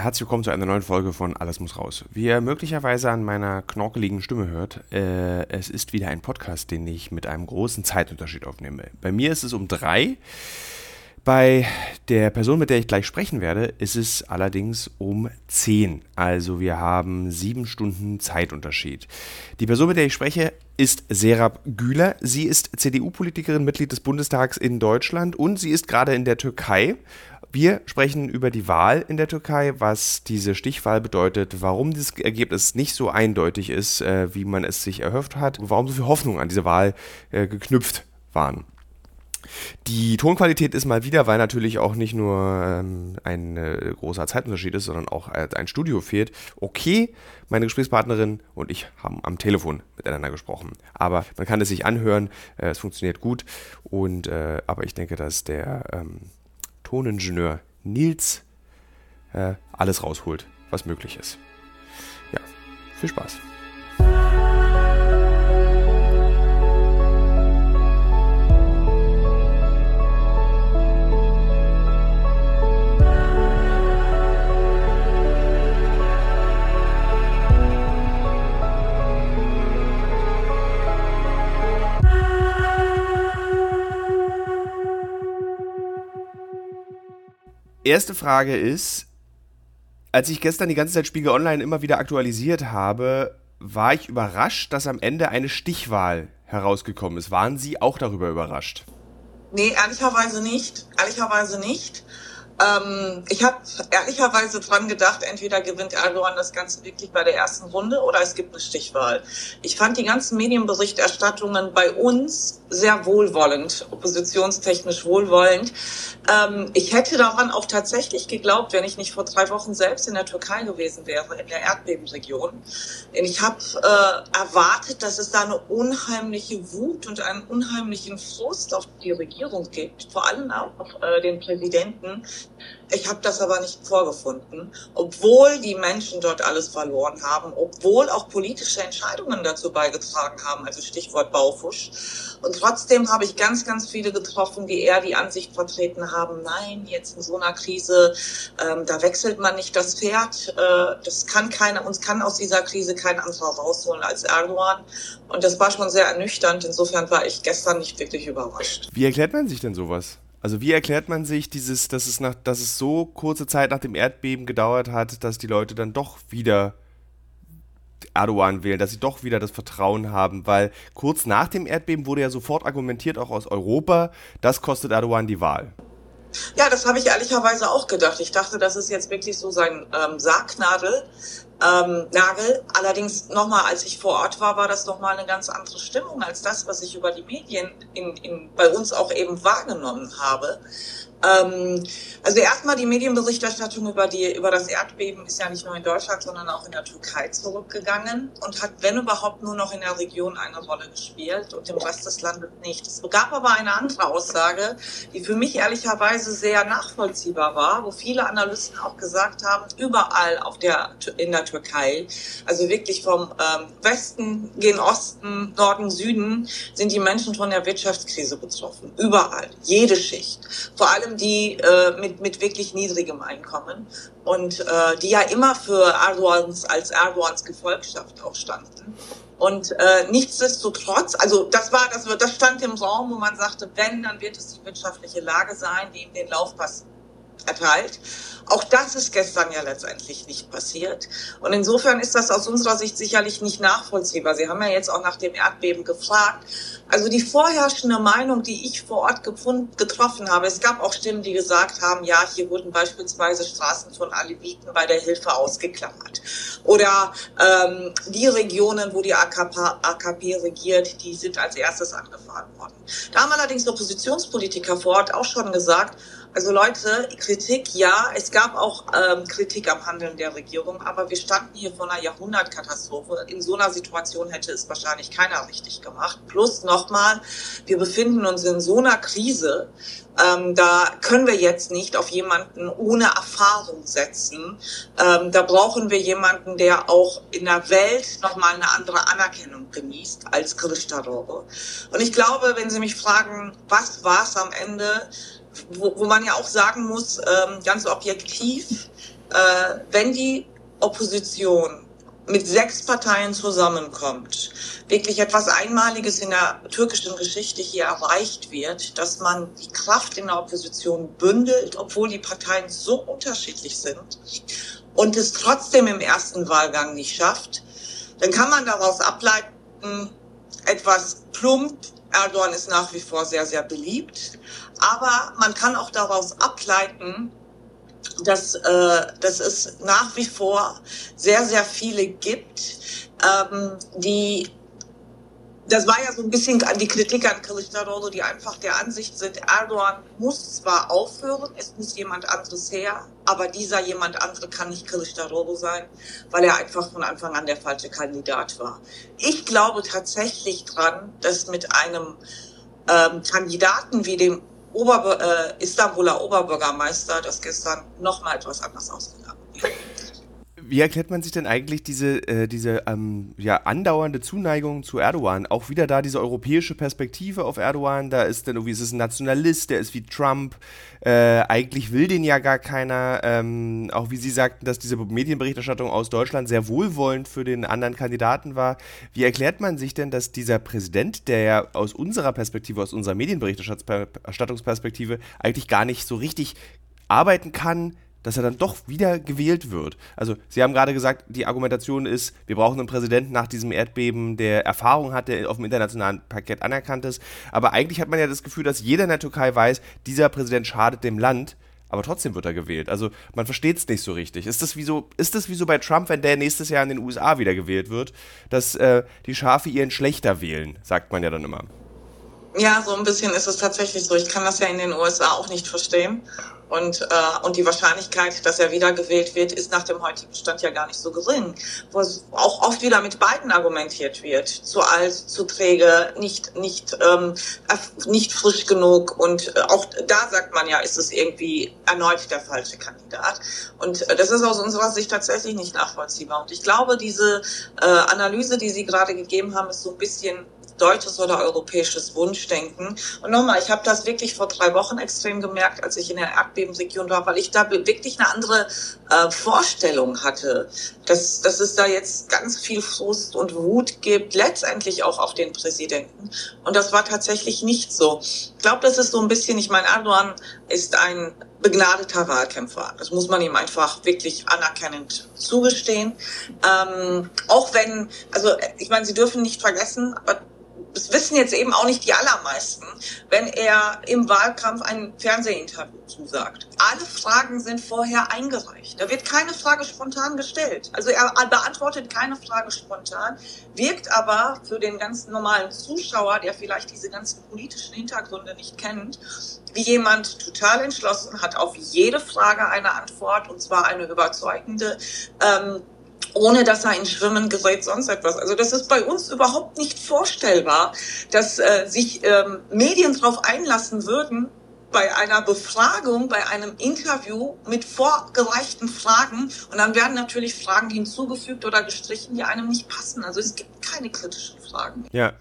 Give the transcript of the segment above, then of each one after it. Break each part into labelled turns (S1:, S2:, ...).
S1: Herzlich willkommen zu einer neuen Folge von Alles muss raus. Wie ihr möglicherweise an meiner knorkeligen Stimme hört, äh, es ist wieder ein Podcast, den ich mit einem großen Zeitunterschied aufnehme. Bei mir ist es um drei. Bei der Person, mit der ich gleich sprechen werde, ist es allerdings um 10. Also wir haben sieben Stunden Zeitunterschied. Die Person, mit der ich spreche, ist Serap Güler. Sie ist CDU-Politikerin, Mitglied des Bundestags in Deutschland und sie ist gerade in der Türkei. Wir sprechen über die Wahl in der Türkei, was diese Stichwahl bedeutet, warum das Ergebnis nicht so eindeutig ist, äh, wie man es sich erhofft hat, warum so viel Hoffnung an diese Wahl äh, geknüpft waren. Die Tonqualität ist mal wieder, weil natürlich auch nicht nur ähm, ein äh, großer Zeitunterschied ist, sondern auch äh, ein Studio fehlt. Okay, meine Gesprächspartnerin und ich haben am Telefon miteinander gesprochen. Aber man kann es sich anhören, äh, es funktioniert gut. Und äh, aber ich denke, dass der ähm, Toningenieur Nils äh, alles rausholt, was möglich ist. Ja, viel Spaß. Erste Frage ist, als ich gestern die ganze Zeit Spiegel Online immer wieder aktualisiert habe, war ich überrascht, dass am Ende eine Stichwahl herausgekommen ist. Waren Sie auch darüber überrascht?
S2: Nee, ehrlicherweise nicht. Ehrlicherweise nicht. Ähm, ich habe ehrlicherweise dran gedacht, entweder gewinnt Erdogan das Ganze wirklich bei der ersten Runde oder es gibt eine Stichwahl. Ich fand die ganzen Medienberichterstattungen bei uns sehr wohlwollend, oppositionstechnisch wohlwollend. Ähm, ich hätte daran auch tatsächlich geglaubt, wenn ich nicht vor drei Wochen selbst in der Türkei gewesen wäre, in der Erdbebenregion. Denn ich habe äh, erwartet, dass es da eine unheimliche Wut und einen unheimlichen Frust auf die Regierung gibt, vor allem auch auf äh, den Präsidenten, ich habe das aber nicht vorgefunden, obwohl die Menschen dort alles verloren haben, obwohl auch politische Entscheidungen dazu beigetragen haben, also Stichwort Baufusch. Und trotzdem habe ich ganz, ganz viele getroffen, die eher die Ansicht vertreten haben, nein, jetzt in so einer Krise, ähm, da wechselt man nicht das Pferd, äh, das kann keiner, uns kann aus dieser Krise kein anderer rausholen als Erdogan. Und das war schon sehr ernüchternd. Insofern war ich gestern nicht wirklich überrascht.
S1: Wie erklärt man sich denn sowas? Also wie erklärt man sich dieses, dass es, nach, dass es so kurze Zeit nach dem Erdbeben gedauert hat, dass die Leute dann doch wieder Erdogan wählen, dass sie doch wieder das Vertrauen haben, weil kurz nach dem Erdbeben wurde ja sofort argumentiert, auch aus Europa, das kostet Erdogan die Wahl.
S2: Ja, das habe ich ehrlicherweise auch gedacht. Ich dachte, das ist jetzt wirklich so sein ähm, Sargnadel, ähm, Nagel. Allerdings nochmal, als ich vor Ort war, war das nochmal eine ganz andere Stimmung als das, was ich über die Medien in, in, bei uns auch eben wahrgenommen habe. Ähm, also erstmal die Medienberichterstattung über, die, über das Erdbeben ist ja nicht nur in Deutschland, sondern auch in der Türkei zurückgegangen und hat, wenn überhaupt, nur noch in der Region eine Rolle gespielt und im Rest des Landes nicht. Es gab aber eine andere Aussage, die für mich ehrlicherweise sehr nachvollziehbar war, wo viele Analysten auch gesagt haben, überall auf der, in der Türkei, also wirklich vom ähm, Westen gen Osten, Norden, Süden, sind die Menschen von der Wirtschaftskrise betroffen. Überall, jede Schicht. Vor allem die äh, mit, mit wirklich niedrigem Einkommen und äh, die ja immer für Erdogans als Erdogans Gefolgschaft auch standen. Und äh, nichtsdestotrotz, also das war, das, das stand im Raum, wo man sagte, wenn, dann wird es die wirtschaftliche Lage sein, die ihm den Laufpass erteilt. Auch das ist gestern ja letztendlich nicht passiert. Und insofern ist das aus unserer Sicht sicherlich nicht nachvollziehbar. Sie haben ja jetzt auch nach dem Erdbeben gefragt. Also die vorherrschende Meinung, die ich vor Ort gefunden, getroffen habe, es gab auch Stimmen, die gesagt haben, ja, hier wurden beispielsweise Straßen von Aleviten bei der Hilfe ausgeklammert. Oder ähm, die Regionen, wo die AKP, AKP regiert, die sind als erstes angefahren worden. Da haben allerdings Oppositionspolitiker vor Ort auch schon gesagt, also Leute, Kritik, ja, es gab auch ähm, Kritik am Handeln der Regierung, aber wir standen hier vor einer Jahrhundertkatastrophe. In so einer Situation hätte es wahrscheinlich keiner richtig gemacht. Plus nochmal, wir befinden uns in so einer Krise, ähm, da können wir jetzt nicht auf jemanden ohne Erfahrung setzen. Ähm, da brauchen wir jemanden, der auch in der Welt nochmal eine andere Anerkennung genießt als Christarore. Und ich glaube, wenn Sie mich fragen, was war es am Ende, wo, wo man ja auch sagen muss, ähm, ganz objektiv, äh, wenn die Opposition mit sechs Parteien zusammenkommt, wirklich etwas Einmaliges in der türkischen Geschichte hier erreicht wird, dass man die Kraft in der Opposition bündelt, obwohl die Parteien so unterschiedlich sind und es trotzdem im ersten Wahlgang nicht schafft, dann kann man daraus ableiten, etwas plump, Erdogan ist nach wie vor sehr, sehr beliebt, aber man kann auch daraus ableiten, dass, äh, dass es nach wie vor sehr, sehr viele gibt, ähm, die das war ja so ein bisschen an die Kritik an Kılıçdaroğlu, die einfach der Ansicht sind, Erdogan muss zwar aufhören, es muss jemand anderes her, aber dieser jemand andere kann nicht Kılıçdaroğlu sein, weil er einfach von Anfang an der falsche Kandidat war. Ich glaube tatsächlich dran, dass mit einem ähm, Kandidaten wie dem Ober äh, Istanbuler Oberbürgermeister das gestern noch mal etwas anders ausgegangen wäre.
S1: Wie erklärt man sich denn eigentlich diese, äh, diese ähm, ja, andauernde Zuneigung zu Erdogan? Auch wieder da diese europäische Perspektive auf Erdogan. Da ist dann irgendwie, ist es ein Nationalist, der ist wie Trump. Äh, eigentlich will den ja gar keiner. Ähm, auch wie Sie sagten, dass diese Medienberichterstattung aus Deutschland sehr wohlwollend für den anderen Kandidaten war. Wie erklärt man sich denn, dass dieser Präsident, der ja aus unserer Perspektive, aus unserer Medienberichterstattungsperspektive eigentlich gar nicht so richtig arbeiten kann, dass er dann doch wieder gewählt wird. Also, Sie haben gerade gesagt, die Argumentation ist, wir brauchen einen Präsidenten nach diesem Erdbeben, der Erfahrung hat, der auf dem internationalen Parkett anerkannt ist. Aber eigentlich hat man ja das Gefühl, dass jeder in der Türkei weiß, dieser Präsident schadet dem Land. Aber trotzdem wird er gewählt. Also man versteht es nicht so richtig. Ist das, wie so, ist das wie so bei Trump, wenn der nächstes Jahr in den USA wieder gewählt wird, dass äh, die Schafe ihren Schlechter wählen, sagt man ja dann immer.
S2: Ja, so ein bisschen ist es tatsächlich so. Ich kann das ja in den USA auch nicht verstehen. Und, äh, und die Wahrscheinlichkeit, dass er wiedergewählt wird, ist nach dem heutigen Stand ja gar nicht so gering. Wo es auch oft wieder mit beiden argumentiert wird. Zu alt, zu träge, nicht, nicht, ähm, nicht frisch genug. Und äh, auch da sagt man ja, ist es irgendwie erneut der falsche Kandidat. Und äh, das ist aus unserer Sicht tatsächlich nicht nachvollziehbar. Und ich glaube, diese äh, Analyse, die Sie gerade gegeben haben, ist so ein bisschen deutsches oder europäisches Wunschdenken. Und nochmal, ich habe das wirklich vor drei Wochen extrem gemerkt, als ich in der Erdbebenregion war, weil ich da wirklich eine andere äh, Vorstellung hatte, dass, dass es da jetzt ganz viel Frust und Wut gibt, letztendlich auch auf den Präsidenten. Und das war tatsächlich nicht so. Ich glaube, das ist so ein bisschen, ich meine, Erdogan ist ein begnadeter Wahlkämpfer. Das muss man ihm einfach wirklich anerkennend zugestehen. Ähm, auch wenn, also ich meine, Sie dürfen nicht vergessen, aber das wissen jetzt eben auch nicht die allermeisten, wenn er im Wahlkampf ein Fernsehinterview zusagt. Alle Fragen sind vorher eingereicht. Da wird keine Frage spontan gestellt. Also er beantwortet keine Frage spontan, wirkt aber für den ganz normalen Zuschauer, der vielleicht diese ganzen politischen Hintergründe nicht kennt, wie jemand total entschlossen hat auf jede Frage eine Antwort und zwar eine überzeugende. Ähm, ohne dass er in Schwimmen gerät, sonst etwas. Also das ist bei uns überhaupt nicht vorstellbar, dass äh, sich ähm, Medien darauf einlassen würden, bei einer Befragung, bei einem Interview mit vorgereichten Fragen und dann werden natürlich Fragen hinzugefügt oder gestrichen, die einem nicht passen. Also es gibt keine kritischen Fragen.
S1: Ja,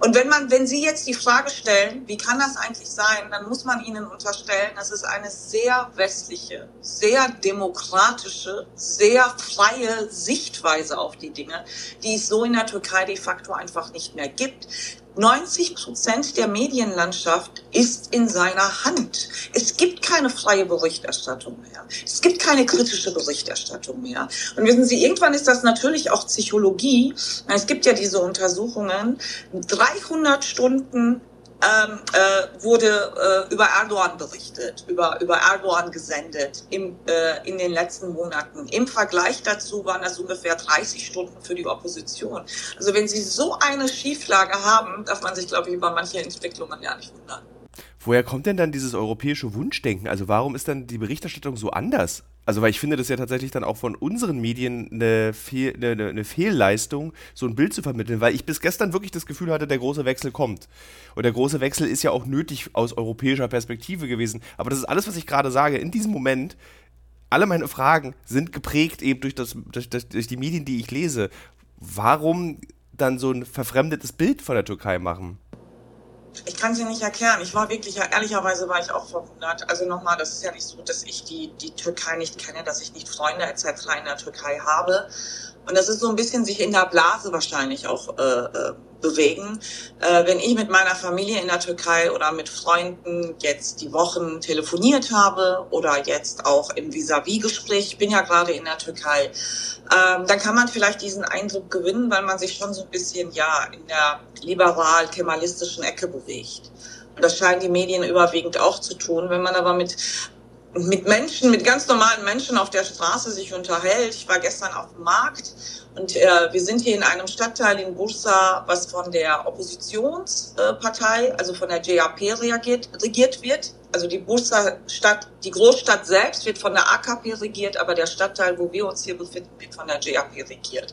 S2: und wenn man, wenn Sie jetzt die Frage stellen, wie kann das eigentlich sein, dann muss man Ihnen unterstellen, das ist eine sehr westliche, sehr demokratische, sehr freie Sichtweise auf die Dinge, die es so in der Türkei de facto einfach nicht mehr gibt. 90 Prozent der Medienlandschaft ist in seiner Hand. Es gibt keine freie Berichterstattung mehr. Es gibt keine kritische Berichterstattung mehr. Und wissen Sie, irgendwann ist das natürlich auch Psychologie. Es gibt ja diese Untersuchungen. 300 Stunden ähm, äh, wurde äh, über Erdogan berichtet, über, über Erdogan gesendet im, äh, in den letzten Monaten. Im Vergleich dazu waren das ungefähr 30 Stunden für die Opposition. Also wenn Sie so eine Schieflage haben, darf man sich, glaube ich, über manche Entwicklungen ja nicht wundern.
S1: Woher kommt denn dann dieses europäische Wunschdenken? Also warum ist dann die Berichterstattung so anders? Also, weil ich finde, das ja tatsächlich dann auch von unseren Medien eine, Fehl, eine, eine, Fehlleistung, so ein Bild zu vermitteln, weil ich bis gestern wirklich das Gefühl hatte, der große Wechsel kommt. Und der große Wechsel ist ja auch nötig aus europäischer Perspektive gewesen. Aber das ist alles, was ich gerade sage. In diesem Moment, alle meine Fragen sind geprägt eben durch, das, durch, durch die Medien, die ich lese. Warum dann so ein verfremdetes Bild von der Türkei machen?
S2: Ich kann sie nicht erklären. Ich war wirklich, ehrlicherweise war ich auch verwundert. Also nochmal, das ist ja nicht so, dass ich die, die Türkei nicht kenne, dass ich nicht Freunde etc. in der Türkei habe. Und das ist so ein bisschen sich in der Blase wahrscheinlich auch äh, äh, bewegen. Äh, wenn ich mit meiner Familie in der Türkei oder mit Freunden jetzt die Wochen telefoniert habe oder jetzt auch im Vis-à-vis-Gespräch, ich bin ja gerade in der Türkei, ähm, dann kann man vielleicht diesen Eindruck gewinnen, weil man sich schon so ein bisschen ja in der liberal-kemalistischen Ecke bewegt. Und das scheinen die Medien überwiegend auch zu tun. Wenn man aber mit mit Menschen, mit ganz normalen Menschen auf der Straße sich unterhält. Ich war gestern auf dem Markt und äh, wir sind hier in einem Stadtteil in Bursa, was von der Oppositionspartei, äh, also von der JAP reagiert, regiert wird. Also die Bursa Stadt, die Großstadt selbst wird von der AKP regiert, aber der Stadtteil, wo wir uns hier befinden, wird von der JAP regiert.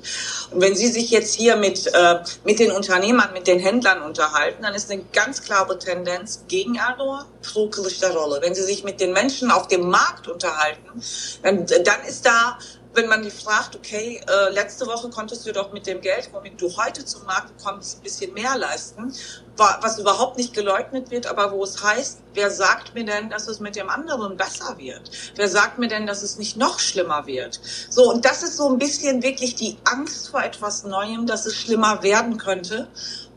S2: Und wenn Sie sich jetzt hier mit, äh, mit den Unternehmern, mit den Händlern unterhalten, dann ist eine ganz klare Tendenz gegen Erdogan, pro Kılıçdaroğlu. Wenn Sie sich mit den Menschen auf dem Markt unterhalten, dann, dann ist da wenn man die fragt, okay, äh, letzte Woche konntest du doch mit dem Geld, womit du heute zum Markt kommst, ein bisschen mehr leisten, was überhaupt nicht geleugnet wird, aber wo es heißt, wer sagt mir denn, dass es mit dem anderen besser wird? Wer sagt mir denn, dass es nicht noch schlimmer wird? So, und das ist so ein bisschen wirklich die Angst vor etwas Neuem, dass es schlimmer werden könnte.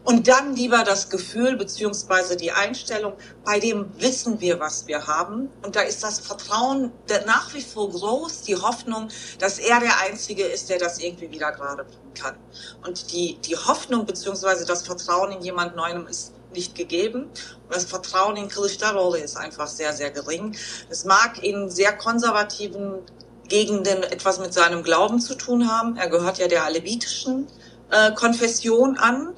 S2: Und dann lieber das Gefühl beziehungsweise die Einstellung, bei dem wissen wir, was wir haben. Und da ist das Vertrauen nach wie vor groß, die Hoffnung, dass er der Einzige ist, der das irgendwie wieder gerade bringen kann. Und die, die Hoffnung beziehungsweise das Vertrauen in jemand Neuem ist nicht gegeben. Und das Vertrauen in Kılıçdaroğlu ist einfach sehr, sehr gering. Es mag in sehr konservativen Gegenden etwas mit seinem Glauben zu tun haben. Er gehört ja der alevitischen äh, Konfession an.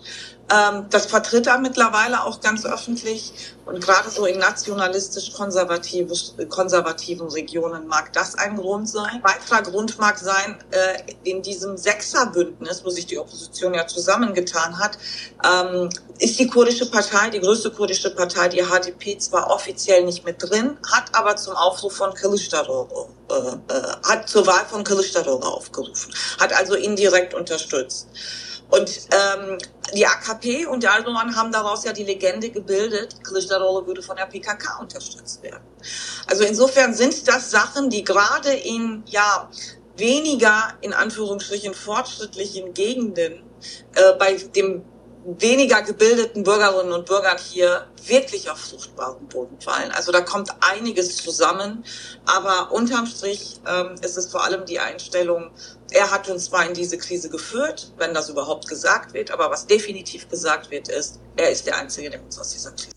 S2: Ähm, das vertritt er mittlerweile auch ganz öffentlich. Und gerade so in nationalistisch konservativen Regionen mag das ein Grund sein. Weiterer Grund mag sein, äh, in diesem Sechserbündnis, wo sich die Opposition ja zusammengetan hat, ähm, ist die kurdische Partei, die größte kurdische Partei, die HDP, zwar offiziell nicht mit drin, hat aber zum Aufruf von Kılıçdaroğlu, äh, äh, hat zur Wahl von Kılıçdaroğlu aufgerufen, hat also indirekt unterstützt. Und ähm, die AKP und Erdogan haben daraus ja die Legende gebildet, Kılıçdaroğlu würde von der PKK unterstützt werden. Also insofern sind das Sachen, die gerade in ja weniger in Anführungsstrichen fortschrittlichen Gegenden äh, bei dem weniger gebildeten Bürgerinnen und Bürgern hier wirklich auf fruchtbaren Boden fallen. Also da kommt einiges zusammen, aber unterm Strich ähm, ist es vor allem die Einstellung, er hat uns zwar in diese Krise geführt, wenn das überhaupt gesagt wird, aber was definitiv gesagt wird, ist, er ist der Einzige, der uns aus dieser Krise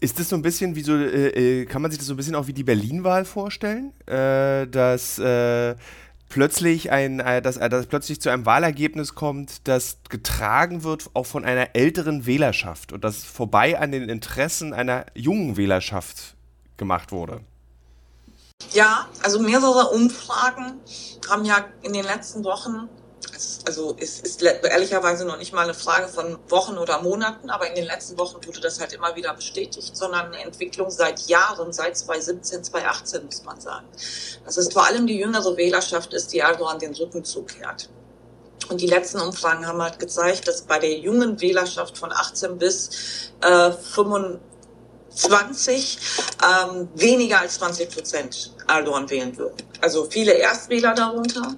S1: ist das so ein bisschen wie so, äh, äh, kann man sich das so ein bisschen auch wie die Berlin-Wahl vorstellen? Äh, dass äh, plötzlich ein, äh, dass, äh, dass plötzlich zu einem Wahlergebnis kommt, das getragen wird auch von einer älteren Wählerschaft und das vorbei an den Interessen einer jungen Wählerschaft gemacht wurde.
S2: Ja, also mehrere Umfragen haben ja in den letzten Wochen also es ist ehrlicherweise noch nicht mal eine Frage von Wochen oder Monaten, aber in den letzten Wochen wurde das halt immer wieder bestätigt, sondern eine Entwicklung seit Jahren, seit 2017, 2018 muss man sagen. Das ist vor allem die jüngere Wählerschaft ist, die Erdogan den Rücken zukehrt. Und die letzten Umfragen haben halt gezeigt, dass bei der jungen Wählerschaft von 18 bis äh, 25 ähm, weniger als 20 Prozent Erdogan wählen würden. Also viele Erstwähler darunter,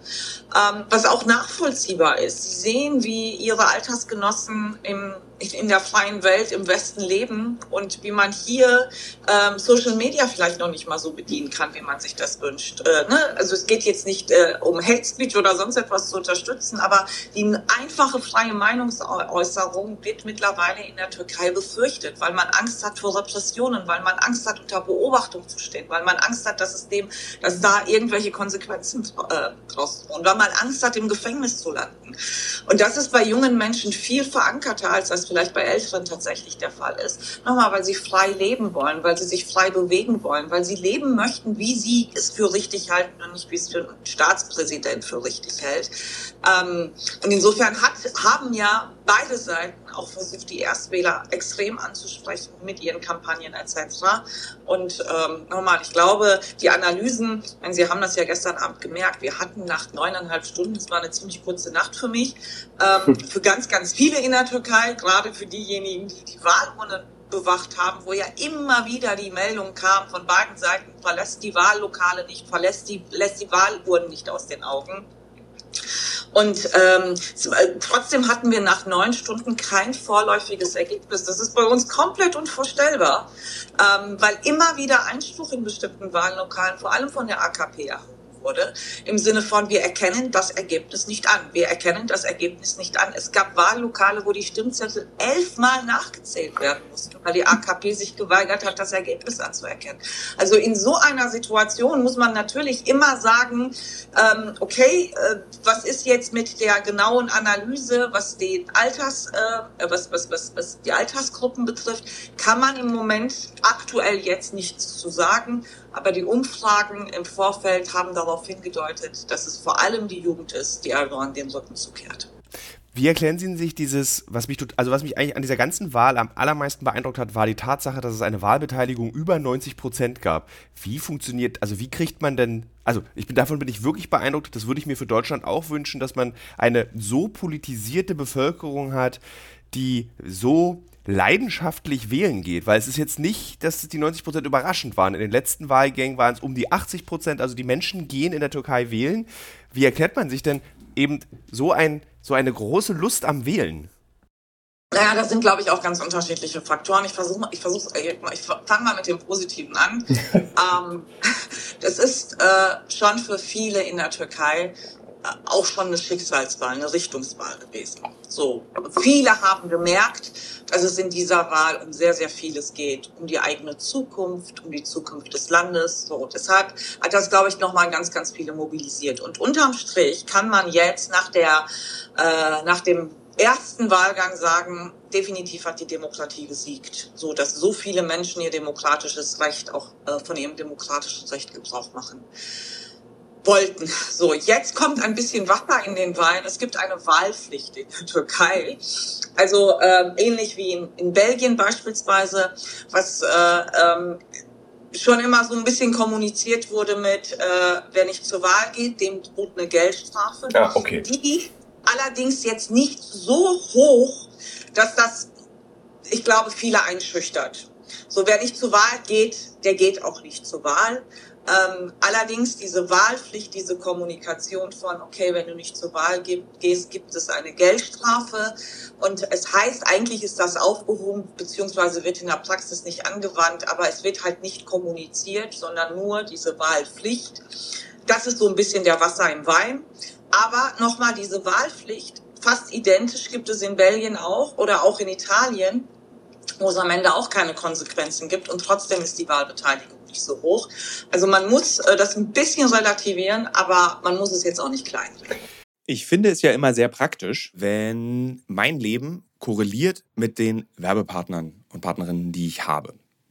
S2: ähm, was auch nachvollziehbar ist. Sie sehen, wie ihre Altersgenossen im in der freien Welt im Westen leben und wie man hier ähm, Social Media vielleicht noch nicht mal so bedienen kann, wie man sich das wünscht. Äh, ne? Also es geht jetzt nicht äh, um Hate Speech oder sonst etwas zu unterstützen, aber die einfache freie Meinungsäußerung wird mittlerweile in der Türkei befürchtet, weil man Angst hat vor Repressionen, weil man Angst hat, unter Beobachtung zu stehen, weil man Angst hat, dass es dem, dass da irgendwelche Konsequenzen äh, draus und weil man Angst hat, im Gefängnis zu landen. Und das ist bei jungen Menschen viel verankerter, als das vielleicht bei Älteren tatsächlich der Fall ist. Nochmal, weil sie frei leben wollen, weil sie sich frei bewegen wollen, weil sie leben möchten, wie sie es für richtig halten und nicht, wie es für ein Staatspräsident für richtig hält. Ähm, und insofern hat, haben ja beide Seiten auch versucht, die Erstwähler extrem anzusprechen mit ihren Kampagnen etc. Und ähm, nochmal, ich glaube, die Analysen, wenn Sie haben das ja gestern Abend gemerkt, wir hatten nach neuneinhalb Stunden, das war eine ziemlich kurze Nacht für mich, ähm, für ganz, ganz viele in der Türkei, gerade für diejenigen, die die Wahlurne bewacht haben, wo ja immer wieder die Meldung kam von beiden Seiten, verlässt die Wahllokale nicht, verlässt die, lässt die Wahluhren nicht aus den Augen. Und ähm, äh, trotzdem hatten wir nach neun Stunden kein vorläufiges Ergebnis. Das ist bei uns komplett unvorstellbar, ähm, weil immer wieder Einspruch in bestimmten Wahllokalen, vor allem von der AKP, erhoben wurde, im Sinne von, wir erkennen das Ergebnis nicht an. Wir erkennen das Ergebnis nicht an. Es gab Wahllokale, wo die Stimmzettel elfmal nachgezählt werden mussten, weil die AKP sich geweigert hat, das Ergebnis anzuerkennen. Also in so einer Situation muss man natürlich immer sagen, ähm, okay, äh, was ist jetzt mit der genauen Analyse, was den Alters, äh, was, was, was, was die Altersgruppen betrifft, kann man im Moment aktuell jetzt nichts zu sagen. Aber die Umfragen im Vorfeld haben darauf hingedeutet, dass es vor allem die Jugend ist, die Erdogan den Rücken zukehrt.
S3: Wie erklären Sie sich dieses, was mich, also was mich eigentlich an dieser ganzen Wahl am allermeisten beeindruckt hat, war die Tatsache, dass es eine Wahlbeteiligung über 90 Prozent gab. Wie funktioniert, also wie kriegt man denn, also ich bin davon bin ich wirklich beeindruckt. Das würde ich mir für Deutschland auch wünschen, dass man eine so politisierte Bevölkerung hat, die so leidenschaftlich wählen geht, weil es ist jetzt nicht, dass die 90 Prozent überraschend waren. In den letzten Wahlgängen waren es um die 80 Prozent, also die Menschen gehen in der Türkei wählen. Wie erklärt man sich denn eben so, ein, so eine große Lust am Wählen?
S2: Naja, das sind, glaube ich, auch ganz unterschiedliche Faktoren. Ich versuche ich versuche, äh, ich fange mal mit dem Positiven an. ähm, das ist äh, schon für viele in der Türkei auch schon eine Schicksalswahl, eine Richtungswahl gewesen. So, viele haben gemerkt, dass es in dieser Wahl um sehr, sehr vieles geht, um die eigene Zukunft, um die Zukunft des Landes. So, deshalb hat das, glaube ich, nochmal ganz, ganz viele mobilisiert. Und unterm Strich kann man jetzt nach der, äh, nach dem ersten Wahlgang sagen, definitiv hat die Demokratie gesiegt, so dass so viele Menschen ihr demokratisches Recht auch äh, von ihrem demokratischen Recht Gebrauch machen wollten. So, jetzt kommt ein bisschen Wasser in den Wein. Es gibt eine Wahlpflicht in der Türkei. Also ähm, ähnlich wie in, in Belgien beispielsweise, was äh, ähm, schon immer so ein bisschen kommuniziert wurde mit, äh, wer nicht zur Wahl geht, dem droht eine Geldstrafe.
S3: Ja, okay.
S2: Die allerdings jetzt nicht so hoch, dass das, ich glaube, viele einschüchtert. So, wer nicht zur Wahl geht, der geht auch nicht zur Wahl. Ähm, allerdings diese Wahlpflicht, diese Kommunikation von, okay, wenn du nicht zur Wahl gehst, gibt es eine Geldstrafe. Und es heißt, eigentlich ist das aufgehoben, beziehungsweise wird in der Praxis nicht angewandt, aber es wird halt nicht kommuniziert, sondern nur diese Wahlpflicht. Das ist so ein bisschen der Wasser im Wein. Aber nochmal diese Wahlpflicht, fast identisch gibt es in Belgien auch oder auch in Italien, wo es am Ende auch keine Konsequenzen gibt und trotzdem ist die Wahlbeteiligung nicht so hoch. Also man muss äh, das ein bisschen relativieren, aber man muss es jetzt auch nicht klein.
S3: Ich finde es ja immer sehr praktisch, wenn mein Leben korreliert mit den Werbepartnern und Partnerinnen, die ich habe.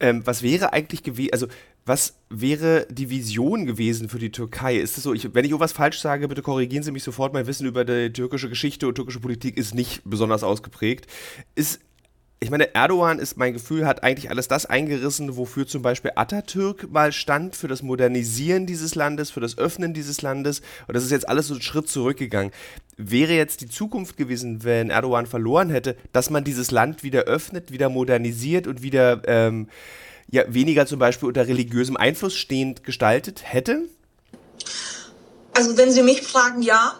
S1: Ähm, was wäre eigentlich gewesen, also was wäre die Vision gewesen für die Türkei? Ist es so, ich, wenn ich irgendwas falsch sage, bitte korrigieren Sie mich sofort. Mein Wissen über die türkische Geschichte und türkische Politik ist nicht besonders ausgeprägt. Ist ich meine, Erdogan ist mein Gefühl, hat eigentlich alles das eingerissen, wofür zum Beispiel Atatürk mal stand, für das Modernisieren dieses Landes, für das Öffnen dieses Landes. Und das ist jetzt alles so einen Schritt zurückgegangen. Wäre jetzt die Zukunft gewesen, wenn Erdogan verloren hätte, dass man dieses Land wieder öffnet, wieder modernisiert und wieder ähm, ja, weniger zum Beispiel unter religiösem Einfluss stehend gestaltet hätte?
S2: Also wenn Sie mich fragen, ja,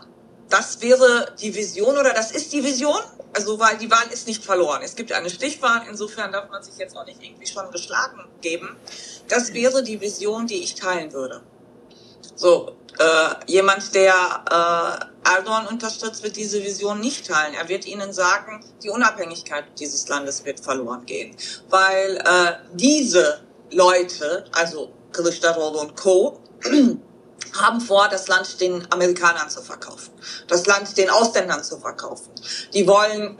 S2: das wäre die Vision oder das ist die Vision. Also, weil die Wahl ist nicht verloren. Es gibt eine Stichwahl, insofern darf man sich jetzt auch nicht irgendwie schon geschlagen geben. Das wäre die Vision, die ich teilen würde. So, äh, jemand, der äh, Erdogan unterstützt, wird diese Vision nicht teilen. Er wird ihnen sagen, die Unabhängigkeit dieses Landes wird verloren gehen. Weil äh, diese Leute, also Kılıçdaroğlu und Co., haben vor, das Land den Amerikanern zu verkaufen, das Land den Ausländern zu verkaufen. Die wollen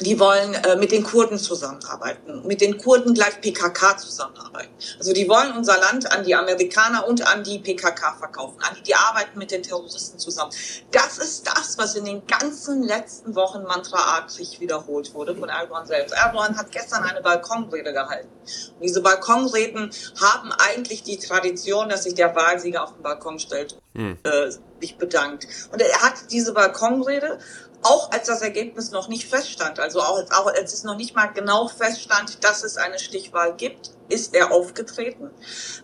S2: die wollen äh, mit den Kurden zusammenarbeiten, mit den Kurden gleich PKK zusammenarbeiten. Also die wollen unser Land an die Amerikaner und an die PKK verkaufen, an die, die arbeiten mit den Terroristen zusammen. Das ist das, was in den ganzen letzten Wochen mantraartig wiederholt wurde von Erdogan selbst. Erdogan hat gestern eine Balkonrede gehalten. Und diese Balkonreden haben eigentlich die Tradition, dass sich der Wahlsieger auf den Balkon stellt hm. äh, sich bedankt. Und er hat diese Balkonrede auch als das Ergebnis noch nicht feststand, also auch, auch als es noch nicht mal genau feststand, dass es eine Stichwahl gibt, ist er aufgetreten,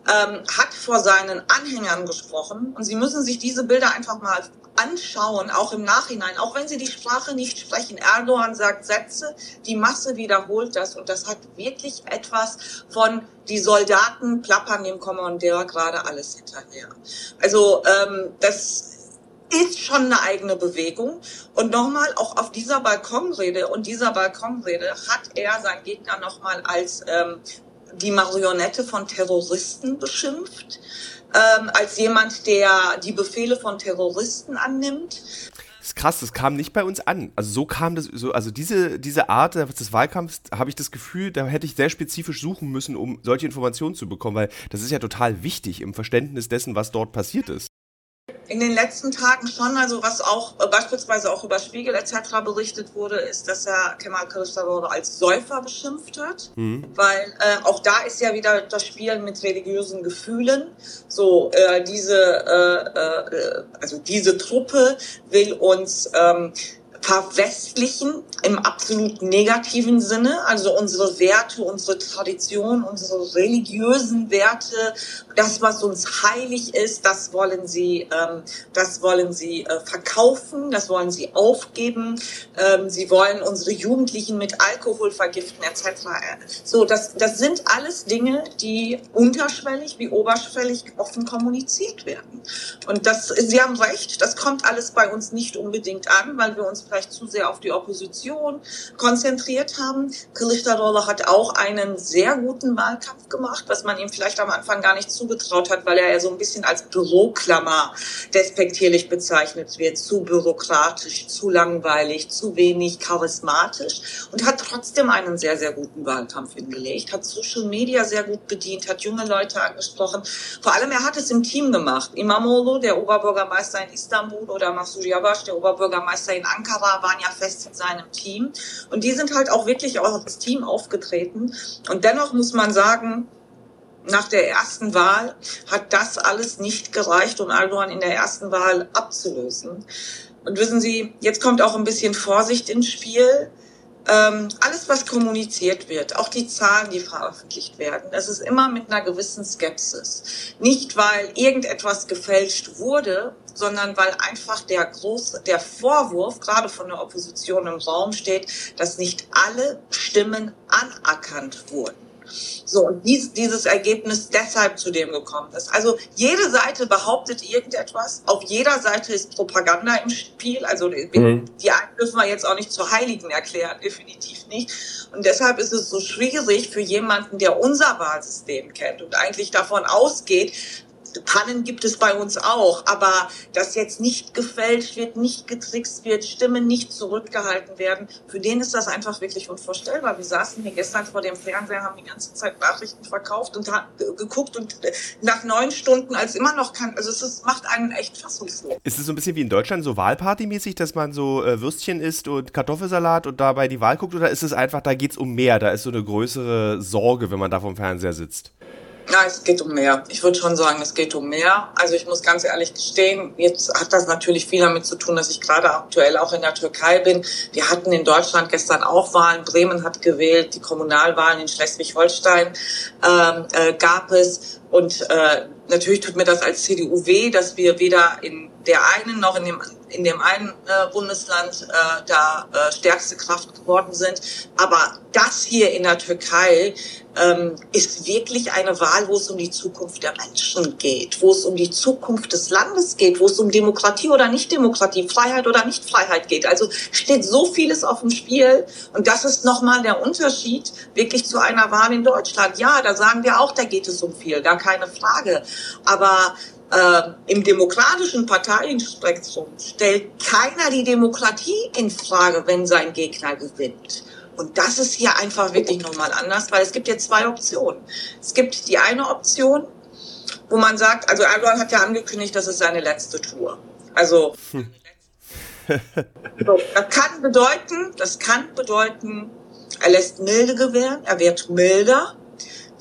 S2: ähm, hat vor seinen Anhängern gesprochen und Sie müssen sich diese Bilder einfach mal anschauen, auch im Nachhinein, auch wenn Sie die Sprache nicht sprechen. Erdogan sagt Sätze, die Masse wiederholt das und das hat wirklich etwas von die Soldaten plappern dem Kommandeur gerade alles hinterher. Also ähm, das ist schon eine eigene Bewegung. Und nochmal, auch auf dieser Balkonrede und dieser Balkonrede hat er seinen Gegner nochmal als ähm, die Marionette von Terroristen beschimpft, ähm, als jemand, der die Befehle von Terroristen annimmt.
S1: Das ist krass, das kam nicht bei uns an. Also so kam das, so, also diese, diese Art des Wahlkampfs, habe ich das Gefühl, da hätte ich sehr spezifisch suchen müssen, um solche Informationen zu bekommen, weil das ist ja total wichtig im Verständnis dessen, was dort passiert ist.
S2: In den letzten Tagen schon, also was auch äh, beispielsweise auch über Spiegel etc. berichtet wurde, ist, dass er Kemal Kılıçdaroğlu als Säufer beschimpft hat, mhm. weil äh, auch da ist ja wieder das Spiel mit religiösen Gefühlen. So äh, diese, äh, äh, also diese Truppe will uns ähm, verwestlichen im absolut negativen Sinne. Also unsere Werte, unsere Tradition, unsere religiösen Werte, das, was uns heilig ist, das wollen sie, ähm, das wollen sie äh, verkaufen, das wollen sie aufgeben. Ähm, sie wollen unsere Jugendlichen mit Alkohol vergiften etc. So, das, das sind alles Dinge, die unterschwellig wie oberschwellig offen kommuniziert werden. Und das, Sie haben recht, das kommt alles bei uns nicht unbedingt an, weil wir uns vielleicht zu sehr auf die Opposition konzentriert haben. Kılıçdaroğlu hat auch einen sehr guten Wahlkampf gemacht, was man ihm vielleicht am Anfang gar nicht zugetraut hat, weil er ja so ein bisschen als Büroklammer despektierlich bezeichnet wird. Zu bürokratisch, zu langweilig, zu wenig charismatisch und hat trotzdem einen sehr, sehr guten Wahlkampf hingelegt, hat Social Media sehr gut bedient, hat junge Leute angesprochen. Vor allem, er hat es im Team gemacht. Imamoglu, der Oberbürgermeister in Istanbul, oder Masur Yavaş, der Oberbürgermeister in Ankara, waren ja fest in seinem Team. Und die sind halt auch wirklich als Team aufgetreten. Und dennoch muss man sagen, nach der ersten Wahl hat das alles nicht gereicht, um Erdogan in der ersten Wahl abzulösen. Und wissen Sie, jetzt kommt auch ein bisschen Vorsicht ins Spiel ähm, alles, was kommuniziert wird, auch die Zahlen, die veröffentlicht werden, das ist immer mit einer gewissen Skepsis. Nicht, weil irgendetwas gefälscht wurde, sondern weil einfach der große, der Vorwurf gerade von der Opposition im Raum steht, dass nicht alle Stimmen anerkannt wurden. So, und dies, dieses Ergebnis deshalb zu dem gekommen ist. Also jede Seite behauptet irgendetwas, auf jeder Seite ist Propaganda im Spiel, also mhm. die einen dürfen wir jetzt auch nicht zu Heiligen erklären, definitiv nicht. Und deshalb ist es so schwierig für jemanden, der unser Wahlsystem kennt und eigentlich davon ausgeht, Pannen gibt es bei uns auch, aber dass jetzt nicht gefälscht wird, nicht getrickst wird, Stimmen nicht zurückgehalten werden, für den ist das einfach wirklich unvorstellbar. Wir saßen hier gestern vor dem Fernseher, haben die ganze Zeit Nachrichten verkauft und geguckt und äh, nach neun Stunden als immer noch kann, also es ist, macht einen echt fassungslos.
S1: Ist es so ein bisschen wie in Deutschland so Wahlpartymäßig, dass man so äh, Würstchen isst und Kartoffelsalat und dabei die Wahl guckt oder ist es einfach, da geht es um mehr, da ist so eine größere Sorge, wenn man da vom Fernseher sitzt?
S2: Ja, es geht um mehr. Ich würde schon sagen, es geht um mehr. Also ich muss ganz ehrlich gestehen, jetzt hat das natürlich viel damit zu tun, dass ich gerade aktuell auch in der Türkei bin. Wir hatten in Deutschland gestern auch Wahlen. Bremen hat gewählt, die Kommunalwahlen in Schleswig-Holstein ähm, äh, gab es. Und äh, natürlich tut mir das als CDU weh, dass wir weder in der einen noch in dem in dem einen äh, Bundesland äh, da äh, stärkste Kraft geworden sind. Aber das hier in der Türkei ähm, ist wirklich eine Wahl, wo es um die Zukunft der Menschen geht, wo es um die Zukunft des Landes geht, wo es um Demokratie oder Nicht-Demokratie, Freiheit oder Nicht-Freiheit geht. Also steht so vieles auf dem Spiel. Und das ist nochmal der Unterschied wirklich zu einer Wahl in Deutschland. Ja, da sagen wir auch, da geht es um viel, gar keine Frage. Aber äh, im demokratischen Parteienspektrum stellt keiner die Demokratie in Frage, wenn sein Gegner gewinnt. Und das ist hier einfach wirklich nochmal anders, weil es gibt jetzt zwei Optionen. Es gibt die eine Option, wo man sagt, also Erdogan hat ja angekündigt, das ist seine letzte Tour. Also hm. so, das kann bedeuten, das kann bedeuten, er lässt milde gewähren, er wird milder,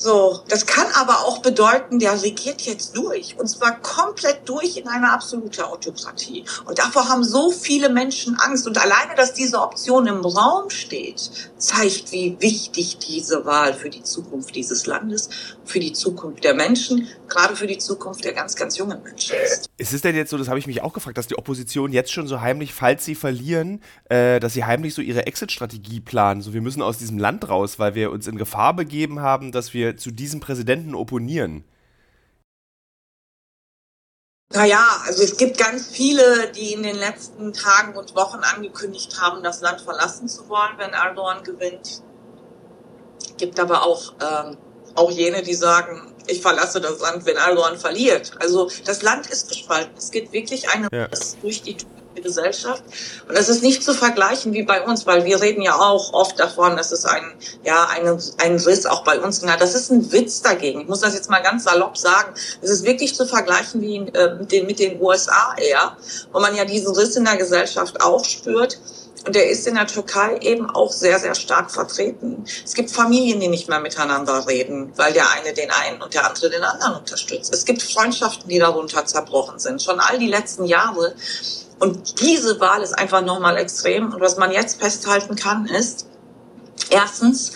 S2: so, das kann aber auch bedeuten, der regiert jetzt durch. Und zwar komplett durch in eine absolute Autokratie. Und davor haben so viele Menschen Angst. Und alleine, dass diese Option im Raum steht, zeigt, wie wichtig diese Wahl für die Zukunft dieses Landes, für die Zukunft der Menschen, gerade für die Zukunft der ganz, ganz jungen Menschen ist.
S1: Ist es denn jetzt so, das habe ich mich auch gefragt, dass die Opposition jetzt schon so heimlich, falls sie verlieren, äh, dass sie heimlich so ihre Exit-Strategie planen? So, wir müssen aus diesem Land raus, weil wir uns in Gefahr begeben haben, dass wir zu diesem Präsidenten opponieren?
S2: Naja, also es gibt ganz viele, die in den letzten Tagen und Wochen angekündigt haben, das Land verlassen zu wollen, wenn Erdogan gewinnt. Es gibt aber auch, ähm, auch jene, die sagen, ich verlasse das Land, wenn Erdogan verliert. Also das Land ist gespalten. Es geht wirklich eine ja. durch die Gesellschaft. Und das ist nicht zu vergleichen wie bei uns, weil wir reden ja auch oft davon, dass es ein, ja, ein, ein Riss auch bei uns. Na, das ist ein Witz dagegen. Ich muss das jetzt mal ganz salopp sagen. Es ist wirklich zu vergleichen wie äh, mit, den, mit den USA eher, wo man ja diesen Riss in der Gesellschaft auch spürt. Und der ist in der Türkei eben auch sehr, sehr stark vertreten. Es gibt Familien, die nicht mehr miteinander reden, weil der eine den einen und der andere den anderen unterstützt. Es gibt Freundschaften, die darunter zerbrochen sind. Schon all die letzten Jahre und diese Wahl ist einfach nochmal extrem. Und was man jetzt festhalten kann, ist, erstens,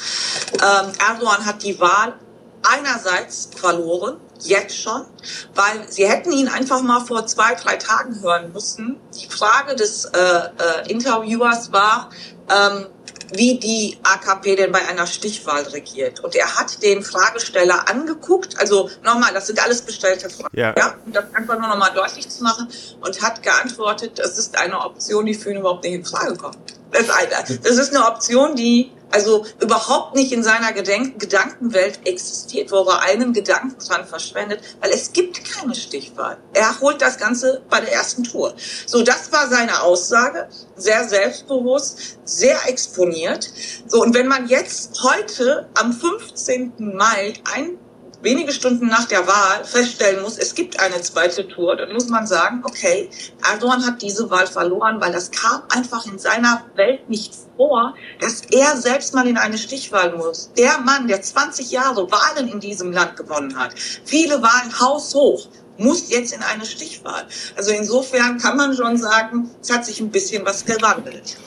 S2: ähm, Erdogan hat die Wahl einerseits verloren, jetzt schon, weil sie hätten ihn einfach mal vor zwei, drei Tagen hören müssen. Die Frage des äh, äh, Interviewers war, ähm, wie die AKP denn bei einer Stichwahl regiert. Und er hat den Fragesteller angeguckt, also nochmal, das sind alles bestellte Fragen, ja. ja, um das einfach nur nochmal deutlich zu machen, und hat geantwortet, das ist eine Option, die für ihn überhaupt nicht in Frage kommt. Das ist, eine, das ist eine Option, die also überhaupt nicht in seiner Gedenk Gedankenwelt existiert, wo er einen Gedanken dran verschwendet, weil es gibt keine Stichwahl. Er holt das Ganze bei der ersten Tour. So, das war seine Aussage, sehr selbstbewusst, sehr exponiert. So, und wenn man jetzt heute am 15. Mai ein wenige Stunden nach der Wahl feststellen muss, es gibt eine zweite Tour, dann muss man sagen, okay, Erdogan hat diese Wahl verloren, weil das kam einfach in seiner Welt nicht vor, dass er selbst mal in eine Stichwahl muss. Der Mann, der 20 Jahre Wahlen in diesem Land gewonnen hat, viele Wahlen haushoch, muss jetzt in eine Stichwahl. Also insofern kann man schon sagen, es hat sich ein bisschen was gewandelt.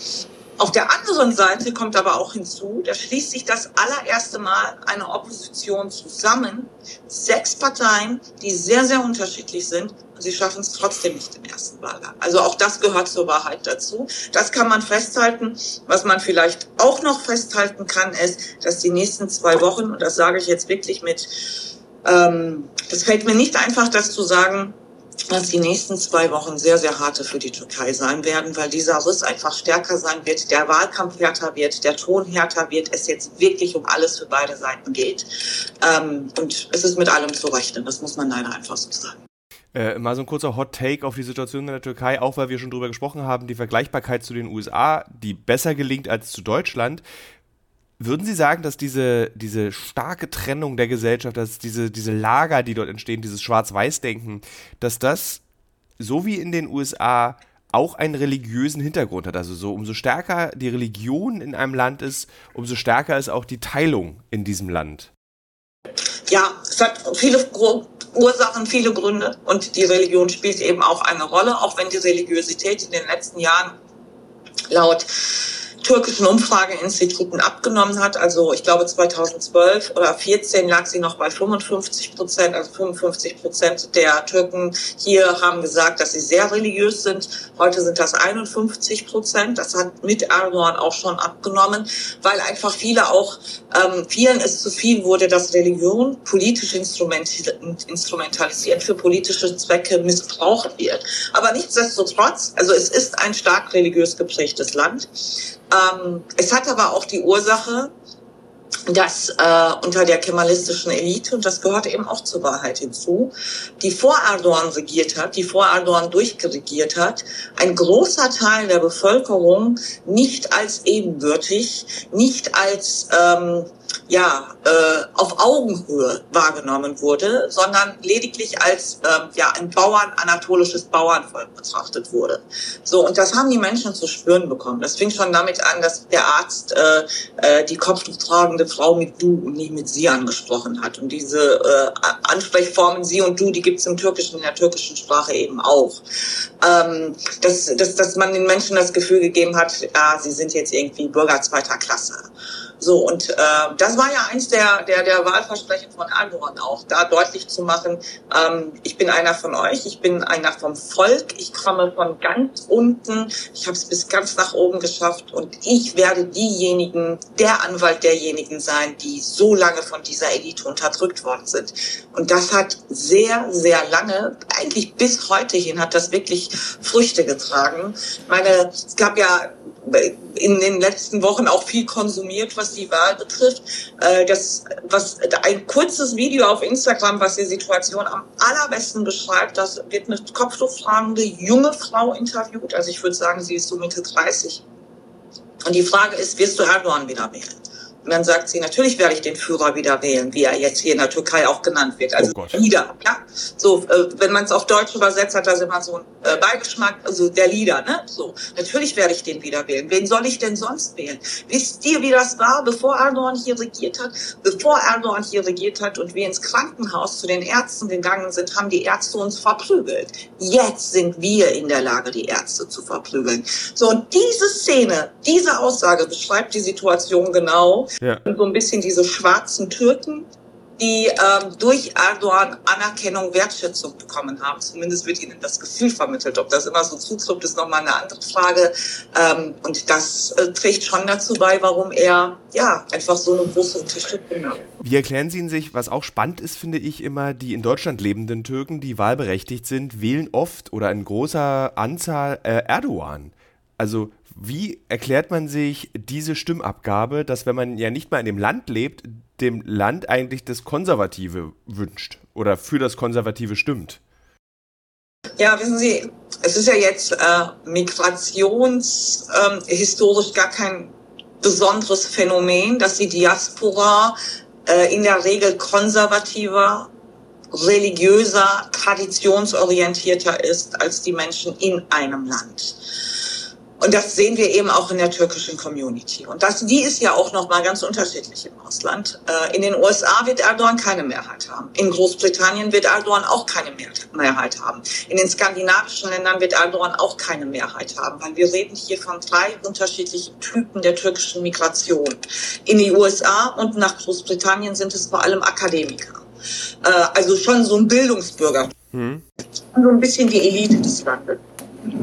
S2: Auf der anderen Seite kommt aber auch hinzu, da schließt sich das allererste Mal eine Opposition zusammen. Sechs Parteien, die sehr, sehr unterschiedlich sind. Und sie schaffen es trotzdem nicht im ersten Wahlgang. Also auch das gehört zur Wahrheit dazu. Das kann man festhalten. Was man vielleicht auch noch festhalten kann, ist, dass die nächsten zwei Wochen, und das sage ich jetzt wirklich mit, ähm, das fällt mir nicht einfach, das zu sagen, dass die nächsten zwei Wochen sehr, sehr harte für die Türkei sein werden, weil dieser Riss einfach stärker sein wird, der Wahlkampf härter wird, der Ton härter wird, es jetzt wirklich um alles für beide Seiten geht. Ähm, und es ist mit allem zu rechnen, das muss man leider einfach so sagen.
S1: Äh, mal so ein kurzer Hot Take auf die Situation in der Türkei, auch weil wir schon drüber gesprochen haben, die Vergleichbarkeit zu den USA, die besser gelingt als zu Deutschland. Würden Sie sagen, dass diese, diese starke Trennung der Gesellschaft, dass diese, diese Lager, die dort entstehen, dieses Schwarz-Weiß-Denken, dass das so wie in den USA auch einen religiösen Hintergrund hat? Also so umso stärker die Religion in einem Land ist, umso stärker ist auch die Teilung in diesem Land.
S2: Ja, es hat viele Ursachen, viele Gründe und die Religion spielt eben auch eine Rolle, auch wenn die Religiosität in den letzten Jahren laut türkischen Umfrageinstituten abgenommen hat. Also ich glaube 2012 oder 14 lag sie noch bei 55 Prozent. Also 55 Prozent der Türken hier haben gesagt, dass sie sehr religiös sind. Heute sind das 51 Prozent. Das hat mit Erdogan auch schon abgenommen, weil einfach viele auch, ähm, vielen es zu viel wurde, dass Religion politisch instrumentalisiert für politische Zwecke missbraucht wird. Aber nichtsdestotrotz, also es ist ein stark religiös geprägtes Land. Ähm, es hat aber auch die Ursache, dass äh, unter der kemalistischen Elite, und das gehört eben auch zur Wahrheit hinzu, die vor Erdogan regiert hat, die vor Erdogan durchgeregiert hat, ein großer Teil der Bevölkerung nicht als ebenbürtig, nicht als ähm, ja, äh, auf Augenhöhe wahrgenommen wurde, sondern lediglich als ähm, ja, ein Bauern, anatolisches Bauernvolk betrachtet wurde. So, und das haben die Menschen zu spüren bekommen. Das fing schon damit an, dass der Arzt äh, äh, die kopftuchtragende Frau mit du und nicht mit sie angesprochen hat. Und diese äh, Ansprechformen sie und du, die gibt's im Türkischen, in der türkischen Sprache eben auch. Ähm, dass, dass, dass man den Menschen das Gefühl gegeben hat, ja, sie sind jetzt irgendwie Bürger zweiter Klasse. So, und äh, das war ja eins der, der, der Wahlversprechen von Erdogan auch, da deutlich zu machen, ähm, ich bin einer von euch, ich bin einer vom Volk, ich komme von ganz unten, ich habe es bis ganz nach oben geschafft und ich werde diejenigen, der Anwalt derjenigen sein, die so lange von dieser Elite unterdrückt worden sind. Und das hat sehr, sehr lange, eigentlich bis heute hin, hat das wirklich Früchte getragen. Meine, es gab ja in den letzten Wochen auch viel konsumiert, was die Wahl betrifft. Äh, das, was, ein kurzes Video auf Instagram, was die Situation am allerbesten beschreibt, das wird eine kopftuchtragende junge Frau interviewt. Also ich würde sagen, sie ist so Mitte 30. Und die Frage ist, wirst du Erdogan wieder wählen? Und dann sagt sie, natürlich werde ich den Führer wieder wählen, wie er jetzt hier in der Türkei auch genannt wird. Also oh Leader, ja. So, äh, wenn man es auf Deutsch übersetzt, hat das immer so einen äh, Beigeschmack, also der Leader, ne? So, natürlich werde ich den wieder wählen. Wen soll ich denn sonst wählen? Wisst ihr, wie das war, bevor Erdogan hier regiert hat? Bevor Erdogan hier regiert hat und wir ins Krankenhaus zu den Ärzten gegangen sind, haben die Ärzte uns verprügelt. Jetzt sind wir in der Lage, die Ärzte zu verprügeln. So, und diese Szene, diese Aussage beschreibt die Situation genau ja. So ein bisschen diese schwarzen Türken, die ähm, durch Erdogan Anerkennung, Wertschätzung bekommen haben. Zumindest wird ihnen das Gefühl vermittelt. Ob das immer so zutrifft, ist nochmal eine andere Frage. Ähm, und das äh, trägt schon dazu bei, warum er ja einfach so eine große Unterstützung hat.
S1: Wie erklären Sie sich, was auch spannend ist, finde ich immer, die in Deutschland lebenden Türken, die wahlberechtigt sind, wählen oft oder in großer Anzahl äh, Erdogan. Also wie erklärt man sich diese Stimmabgabe, dass wenn man ja nicht mal in dem Land lebt, dem Land eigentlich das Konservative wünscht oder für das Konservative stimmt?
S2: Ja, wissen Sie, es ist ja jetzt äh, migrationshistorisch ähm, gar kein besonderes Phänomen, dass die Diaspora äh, in der Regel konservativer, religiöser, traditionsorientierter ist als die Menschen in einem Land. Und das sehen wir eben auch in der türkischen Community. Und das, die ist ja auch nochmal ganz unterschiedlich im Ausland. Äh, in den USA wird Erdogan keine Mehrheit haben. In Großbritannien wird Erdogan auch keine Mehrheit haben. In den skandinavischen Ländern wird Erdogan auch keine Mehrheit haben, weil wir reden hier von drei unterschiedlichen Typen der türkischen Migration. In die USA und nach Großbritannien sind es vor allem Akademiker. Äh, also schon so ein Bildungsbürger. Hm. So ein bisschen die Elite des Landes.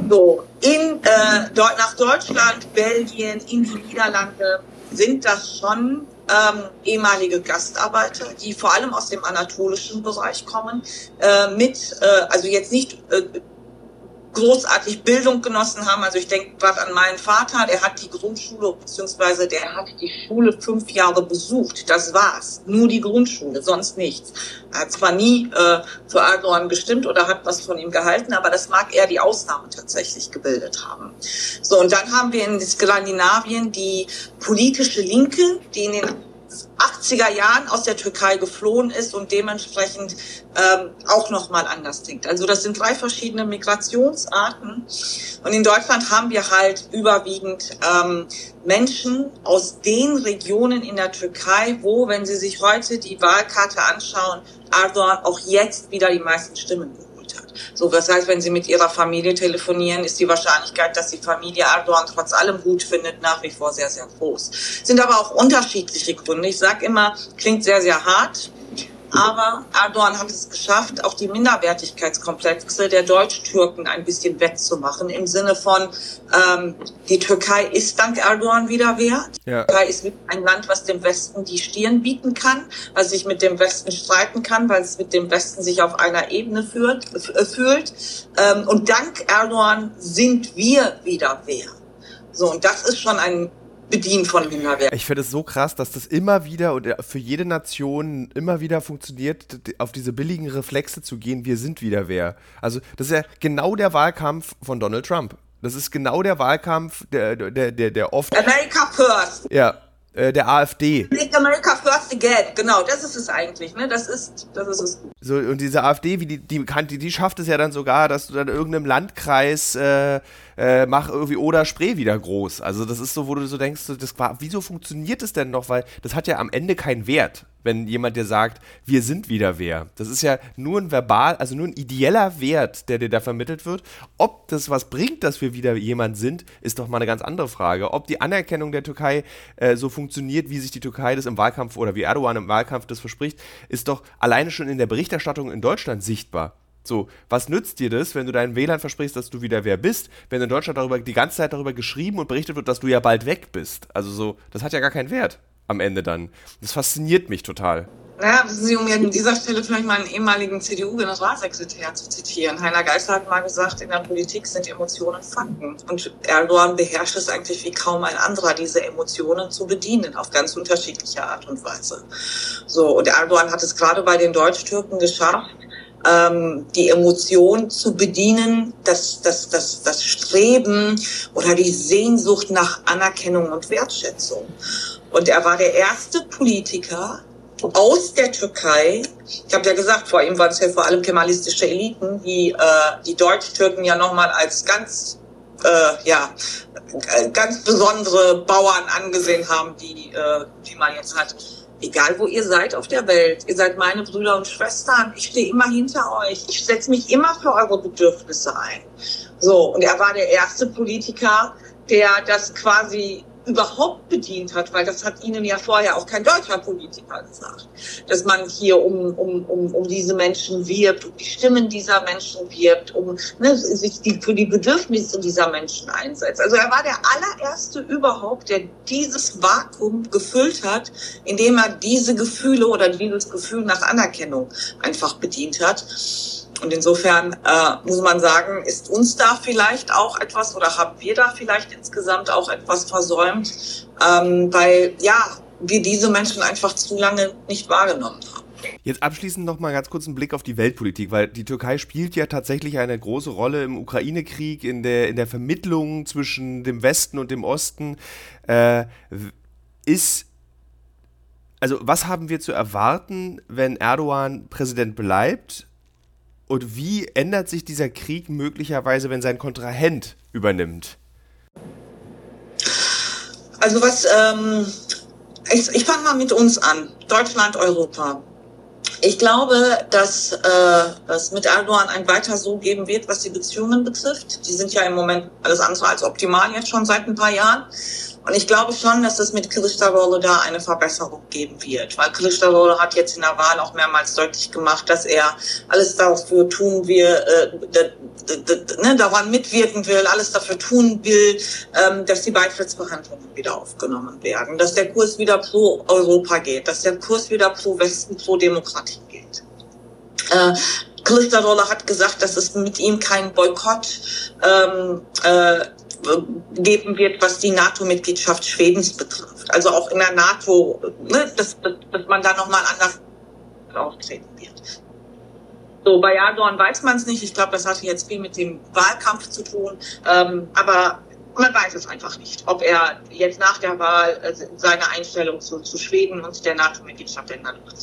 S2: So, in, äh, nach Deutschland, Belgien, in die Niederlande sind das schon ähm, ehemalige Gastarbeiter, die vor allem aus dem anatolischen Bereich kommen, äh, mit, äh, also jetzt nicht äh, großartig Bildung genossen haben. Also ich denke gerade an meinen Vater, der hat die Grundschule, beziehungsweise der hat die Schule fünf Jahre besucht. Das war's. Nur die Grundschule, sonst nichts. Er hat zwar nie äh, zu Erdogan gestimmt oder hat was von ihm gehalten, aber das mag eher die Ausnahme tatsächlich gebildet haben. So, und dann haben wir in Skandinavien die politische Linke, die in den 80er Jahren aus der Türkei geflohen ist und dementsprechend ähm, auch nochmal anders denkt. Also das sind drei verschiedene Migrationsarten. Und in Deutschland haben wir halt überwiegend ähm, Menschen aus den Regionen in der Türkei, wo, wenn Sie sich heute die Wahlkarte anschauen, Erdogan auch jetzt wieder die meisten Stimmen so, das heißt, wenn Sie mit Ihrer Familie telefonieren, ist die Wahrscheinlichkeit, dass die Familie Erdogan trotz allem gut findet, nach wie vor sehr, sehr groß. Sind aber auch unterschiedliche Gründe. Ich sage immer, klingt sehr, sehr hart. Aber Erdogan hat es geschafft, auch die Minderwertigkeitskomplexe der Deutsch-Türken ein bisschen wettzumachen. Im Sinne von, ähm, die Türkei ist dank Erdogan wieder wert. Ja. Die Türkei ist ein Land, was dem Westen die Stirn bieten kann, was sich mit dem Westen streiten kann, weil es mit dem Westen sich auf einer Ebene führt, äh, fühlt. Ähm, und dank Erdogan sind wir wieder wer. So, und das ist schon ein bedienen von Minderwerten.
S1: Ich finde es so krass, dass das immer wieder und für jede Nation immer wieder funktioniert, auf diese billigen Reflexe zu gehen, wir sind wieder wer. Also das ist ja genau der Wahlkampf von Donald Trump. Das ist genau der Wahlkampf, der, der, der, der oft.
S2: America first.
S1: Ja, äh, der AfD.
S2: Make America first again, genau, das ist es eigentlich, ne? Das ist, das ist es.
S1: So, und diese AfD, wie die, die, die, die schafft es ja dann sogar, dass du dann in irgendeinem Landkreis äh, äh, mach irgendwie Oder Spree wieder groß. Also das ist so, wo du so denkst, das war, wieso funktioniert es denn noch? Weil das hat ja am Ende keinen Wert, wenn jemand dir sagt, wir sind wieder wer. Das ist ja nur ein verbal, also nur ein ideeller Wert, der dir da vermittelt wird. Ob das was bringt, dass wir wieder jemand sind, ist doch mal eine ganz andere Frage. Ob die Anerkennung der Türkei äh, so funktioniert, wie sich die Türkei das im Wahlkampf oder wie Erdogan im Wahlkampf das verspricht, ist doch alleine schon in der Berichterstattung in Deutschland sichtbar. So, was nützt dir das, wenn du deinen Wählern versprichst, dass du wieder wer bist, wenn in Deutschland darüber die ganze Zeit darüber geschrieben und berichtet wird, dass du ja bald weg bist? Also so, das hat ja gar keinen Wert am Ende dann. Das fasziniert mich total.
S2: Ja, Sie, um an dieser Stelle vielleicht mal einen ehemaligen CDU-Generalsekretär zu zitieren. Heiner Geißler hat mal gesagt, in der Politik sind Emotionen Fakten. Und Erdogan beherrscht es eigentlich wie kaum ein anderer, diese Emotionen zu bedienen, auf ganz unterschiedliche Art und Weise. So, und Erdogan hat es gerade bei den Deutsch-Türken geschafft, ähm, die Emotion zu bedienen, das, das, das, das Streben oder die Sehnsucht nach Anerkennung und Wertschätzung. Und er war der erste Politiker aus der Türkei. Ich habe ja gesagt, vor ihm waren es ja vor allem kemalistische Eliten, die äh, die Deutsch-Türken ja nochmal als ganz äh, ja, ganz besondere Bauern angesehen haben, die, äh, die man jetzt hat egal wo ihr seid auf der Welt, ihr seid meine Brüder und Schwestern, ich stehe immer hinter euch, ich setze mich immer für eure Bedürfnisse ein. So, und er war der erste Politiker, der das quasi überhaupt bedient hat, weil das hat Ihnen ja vorher auch kein deutscher Politiker gesagt, dass man hier um, um, um, um diese Menschen wirbt, um die Stimmen dieser Menschen wirbt, um ne, sich die, für die Bedürfnisse dieser Menschen einsetzt. Also er war der allererste überhaupt, der dieses Vakuum gefüllt hat, indem er diese Gefühle oder dieses Gefühl nach Anerkennung einfach bedient hat. Und insofern äh, muss man sagen, ist uns da vielleicht auch etwas oder haben wir da vielleicht insgesamt auch etwas versäumt, ähm, weil ja, wir diese Menschen einfach zu lange nicht wahrgenommen haben.
S1: Jetzt abschließend noch mal ganz kurz einen Blick auf die Weltpolitik, weil die Türkei spielt ja tatsächlich eine große Rolle im Ukraine-Krieg, in der, in der Vermittlung zwischen dem Westen und dem Osten. Äh, ist also was haben wir zu erwarten, wenn Erdogan Präsident bleibt? Und wie ändert sich dieser Krieg möglicherweise, wenn sein Kontrahent übernimmt?
S2: Also was, ähm, ich, ich fange mal mit uns an, Deutschland, Europa. Ich glaube, dass äh, es mit Erdogan ein weiter so geben wird, was die Beziehungen betrifft. Die sind ja im Moment alles andere als optimal jetzt schon seit ein paar Jahren. Und ich glaube schon, dass es mit Kılıçdaroğlu da eine Verbesserung geben wird, weil Kılıçdaroğlu hat jetzt in der Wahl auch mehrmals deutlich gemacht, dass er alles dafür tun will, äh, ne, daran mitwirken will, alles dafür tun will, ähm, dass die Beitrittsverhandlungen wieder aufgenommen werden, dass der Kurs wieder pro Europa geht, dass der Kurs wieder pro Westen, pro Demokratie geht. Äh, Kılıçdaroğlu hat gesagt, dass es mit ihm keinen Boykott ähm, äh, geben wird, was die NATO-Mitgliedschaft Schwedens betrifft. Also auch in der NATO, ne, dass, dass, dass man da nochmal anders auftreten wird. So, bei Erdogan weiß man es nicht. Ich glaube, das hatte jetzt viel mit dem Wahlkampf zu tun. Ähm, aber man weiß es einfach nicht, ob er jetzt nach der Wahl äh, seine Einstellung zu, zu Schweden und der NATO-Mitgliedschaft ändern wird.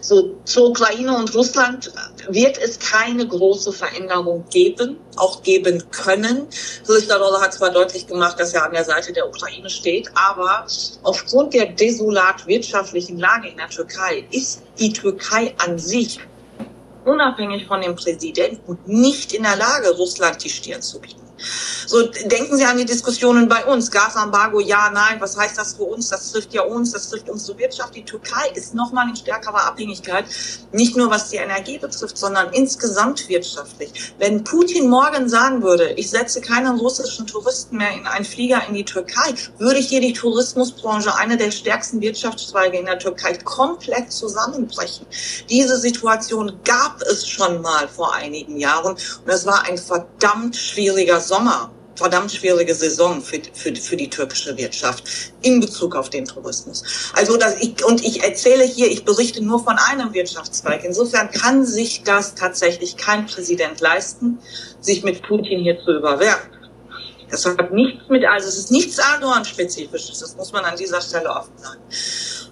S2: So, zur Ukraine und Russland wird es keine große Veränderung geben, auch geben können. Kılıçdaroğlu hat zwar deutlich gemacht, dass er an der Seite der Ukraine steht, aber aufgrund der desolat wirtschaftlichen Lage in der Türkei ist die Türkei an sich unabhängig von dem Präsidenten nicht in der Lage, Russland die Stirn zu bieten. So denken Sie an die Diskussionen bei uns. Gasembargo, ja, nein, was heißt das für uns? Das trifft ja uns, das trifft unsere Wirtschaft. Die Türkei ist nochmal in stärkerer Abhängigkeit, nicht nur was die Energie betrifft, sondern insgesamt wirtschaftlich. Wenn Putin morgen sagen würde, ich setze keinen russischen Touristen mehr in einen Flieger in die Türkei, würde hier die Tourismusbranche, eine der stärksten Wirtschaftszweige in der Türkei, komplett zusammenbrechen. Diese Situation gab es schon mal vor einigen Jahren und es war ein verdammt schwieriger Sommer verdammt schwierige Saison für, für, für die türkische Wirtschaft in Bezug auf den Tourismus. Also dass ich, und ich erzähle hier, ich berichte nur von einem Wirtschaftszweig. Insofern kann sich das tatsächlich kein Präsident leisten, sich mit Putin hier zu überwerfen. Das hat nichts mit, also es ist nichts Erdogan-spezifisches, das muss man an dieser Stelle offen sagen.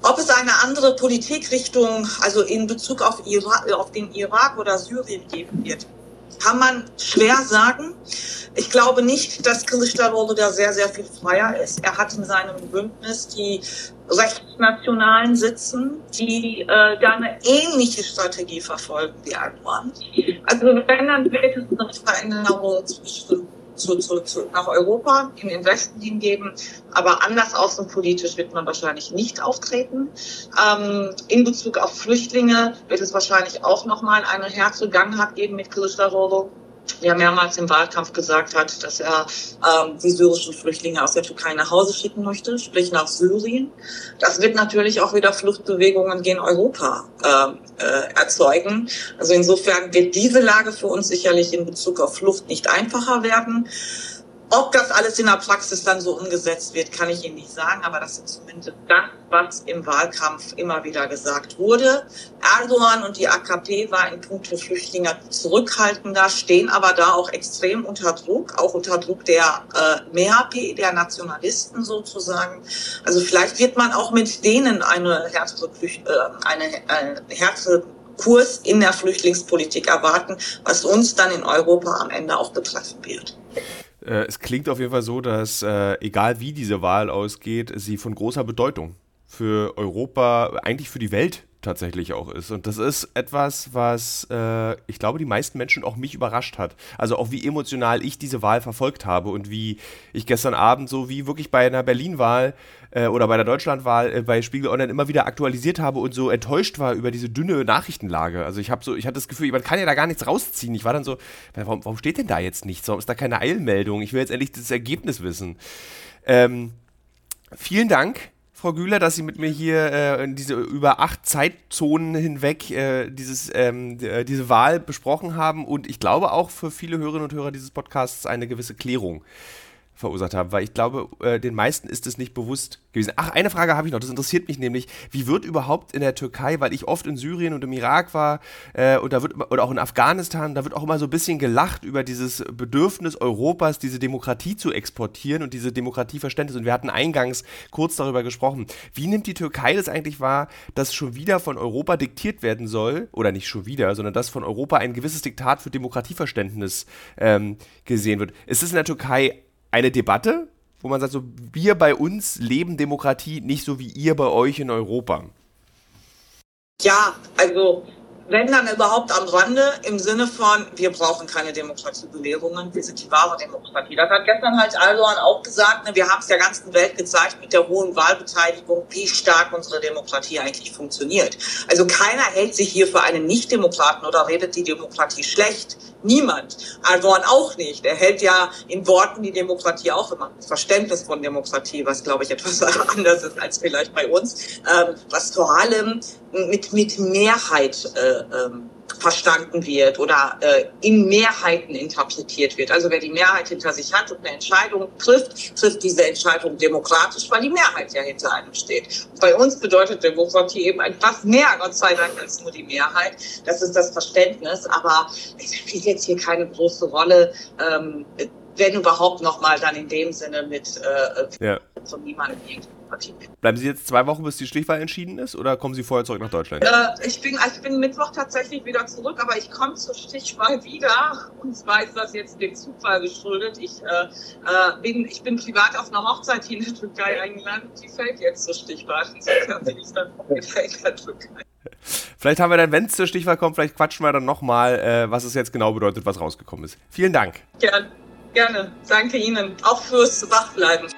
S2: Ob es eine andere Politikrichtung, also in Bezug auf, Irak, auf den Irak oder Syrien geben wird, kann man schwer sagen. Ich glaube nicht, dass Kılıçdaroğlu da sehr, sehr viel freier ist. Er hat in seinem Bündnis die Rechtsnationalen sitzen, die äh, da eine ähnliche Strategie verfolgen wie Erdogan. Also wenn, dann wird es eine Veränderung zwischen zu, zu, zu, nach Europa, in den Westen hingeben. Aber anders außenpolitisch wird man wahrscheinlich nicht auftreten. Ähm, in Bezug auf Flüchtlinge wird es wahrscheinlich auch nochmal eine Härte Gangart geben mit Kılıçdaroğlu ja mehrmals im Wahlkampf gesagt hat, dass er ähm, die syrischen Flüchtlinge aus der Türkei nach Hause schicken möchte, sprich nach Syrien. Das wird natürlich auch wieder Fluchtbewegungen gegen Europa äh, äh, erzeugen. Also insofern wird diese Lage für uns sicherlich in Bezug auf Flucht nicht einfacher werden. Ob das alles in der Praxis dann so umgesetzt wird, kann ich Ihnen nicht sagen, aber das ist zumindest das, was im Wahlkampf immer wieder gesagt wurde. Erdogan und die AKP war in puncto Flüchtlinge zurückhaltender, stehen aber da auch extrem unter Druck, auch unter Druck der äh, MHP, der Nationalisten sozusagen. Also vielleicht wird man auch mit denen eine härtere, äh, eine, eine härtere Kurs in der Flüchtlingspolitik erwarten, was uns dann in Europa am Ende auch betreffen wird.
S1: Äh, es klingt auf jeden Fall so, dass äh, egal wie diese Wahl ausgeht, sie von großer Bedeutung für Europa, eigentlich für die Welt tatsächlich auch ist. Und das ist etwas, was äh, ich glaube, die meisten Menschen auch mich überrascht hat. Also auch wie emotional ich diese Wahl verfolgt habe und wie ich gestern Abend so wie wirklich bei einer Berlin-Wahl äh, oder bei der Deutschlandwahl äh, bei Spiegel Online immer wieder aktualisiert habe und so enttäuscht war über diese dünne Nachrichtenlage. Also ich habe so, ich hatte das Gefühl, man kann ja da gar nichts rausziehen. Ich war dann so, warum, warum steht denn da jetzt nichts? Warum ist da keine Eilmeldung? Ich will jetzt endlich das Ergebnis wissen. Ähm, vielen Dank Frau Güler, dass Sie mit mir hier äh, diese über acht Zeitzonen hinweg äh, dieses, ähm, äh, diese Wahl besprochen haben und ich glaube auch für viele Hörerinnen und Hörer dieses Podcasts eine gewisse Klärung verursacht haben, weil ich glaube, äh, den meisten ist es nicht bewusst gewesen. Ach, eine Frage habe ich noch, das interessiert mich nämlich, wie wird überhaupt in der Türkei, weil ich oft in Syrien und im Irak war äh, und da wird oder auch in Afghanistan, da wird auch immer so ein bisschen gelacht über dieses Bedürfnis Europas, diese Demokratie zu exportieren und diese Demokratieverständnis. Und wir hatten eingangs kurz darüber gesprochen. Wie nimmt die Türkei das eigentlich wahr, dass schon wieder von Europa diktiert werden soll, oder nicht schon wieder, sondern dass von Europa ein gewisses Diktat für Demokratieverständnis ähm, gesehen wird? Ist es in der Türkei eine Debatte, wo man sagt, so, wir bei uns leben Demokratie nicht so wie ihr bei euch in Europa.
S2: Ja, also wenn dann überhaupt am Rande im Sinne von, wir brauchen keine Demokratiebelehrungen, wir sind die wahre Demokratie. Das hat gestern halt Erdogan auch gesagt, ne, wir haben es der ganzen Welt gezeigt mit der hohen Wahlbeteiligung, wie stark unsere Demokratie eigentlich funktioniert. Also keiner hält sich hier für einen Nicht-Demokraten oder redet die Demokratie schlecht. Niemand. Erdogan auch nicht. Er hält ja in Worten die Demokratie auch immer. Das Verständnis von Demokratie, was glaube ich etwas anders ist als vielleicht bei uns, ähm, was vor allem mit, mit Mehrheit äh, ähm, verstanden wird oder äh, in Mehrheiten interpretiert wird. Also wer die Mehrheit hinter sich hat und eine Entscheidung trifft, trifft diese Entscheidung demokratisch, weil die Mehrheit ja hinter einem steht. bei uns bedeutet Demokratie eben etwas mehr, Gott sei Dank, als nur die Mehrheit. Das ist das Verständnis, aber es spielt jetzt hier keine große Rolle. Ähm, wenn überhaupt nochmal dann in dem Sinne mit äh, ja. von niemandem
S1: Partie. Bleiben Sie jetzt zwei Wochen, bis die Stichwahl entschieden ist, oder kommen Sie vorher zurück nach Deutschland?
S2: Äh, ich, bin, also ich bin Mittwoch tatsächlich wieder zurück, aber ich komme zur Stichwahl wieder. Und zwar ist das jetzt dem Zufall geschuldet. Ich, äh, äh, bin, ich bin privat auf einer Hochzeit hier in der Türkei eingeladen. Die fällt jetzt zur Stichwahl. Insofern bin ich dann in der Türkei.
S1: Vielleicht haben wir dann, wenn es zur Stichwahl kommt, vielleicht quatschen wir dann nochmal, äh, was es jetzt genau bedeutet, was rausgekommen ist. Vielen Dank.
S2: Gerne, gerne. Danke Ihnen. Auch fürs Wachbleiben.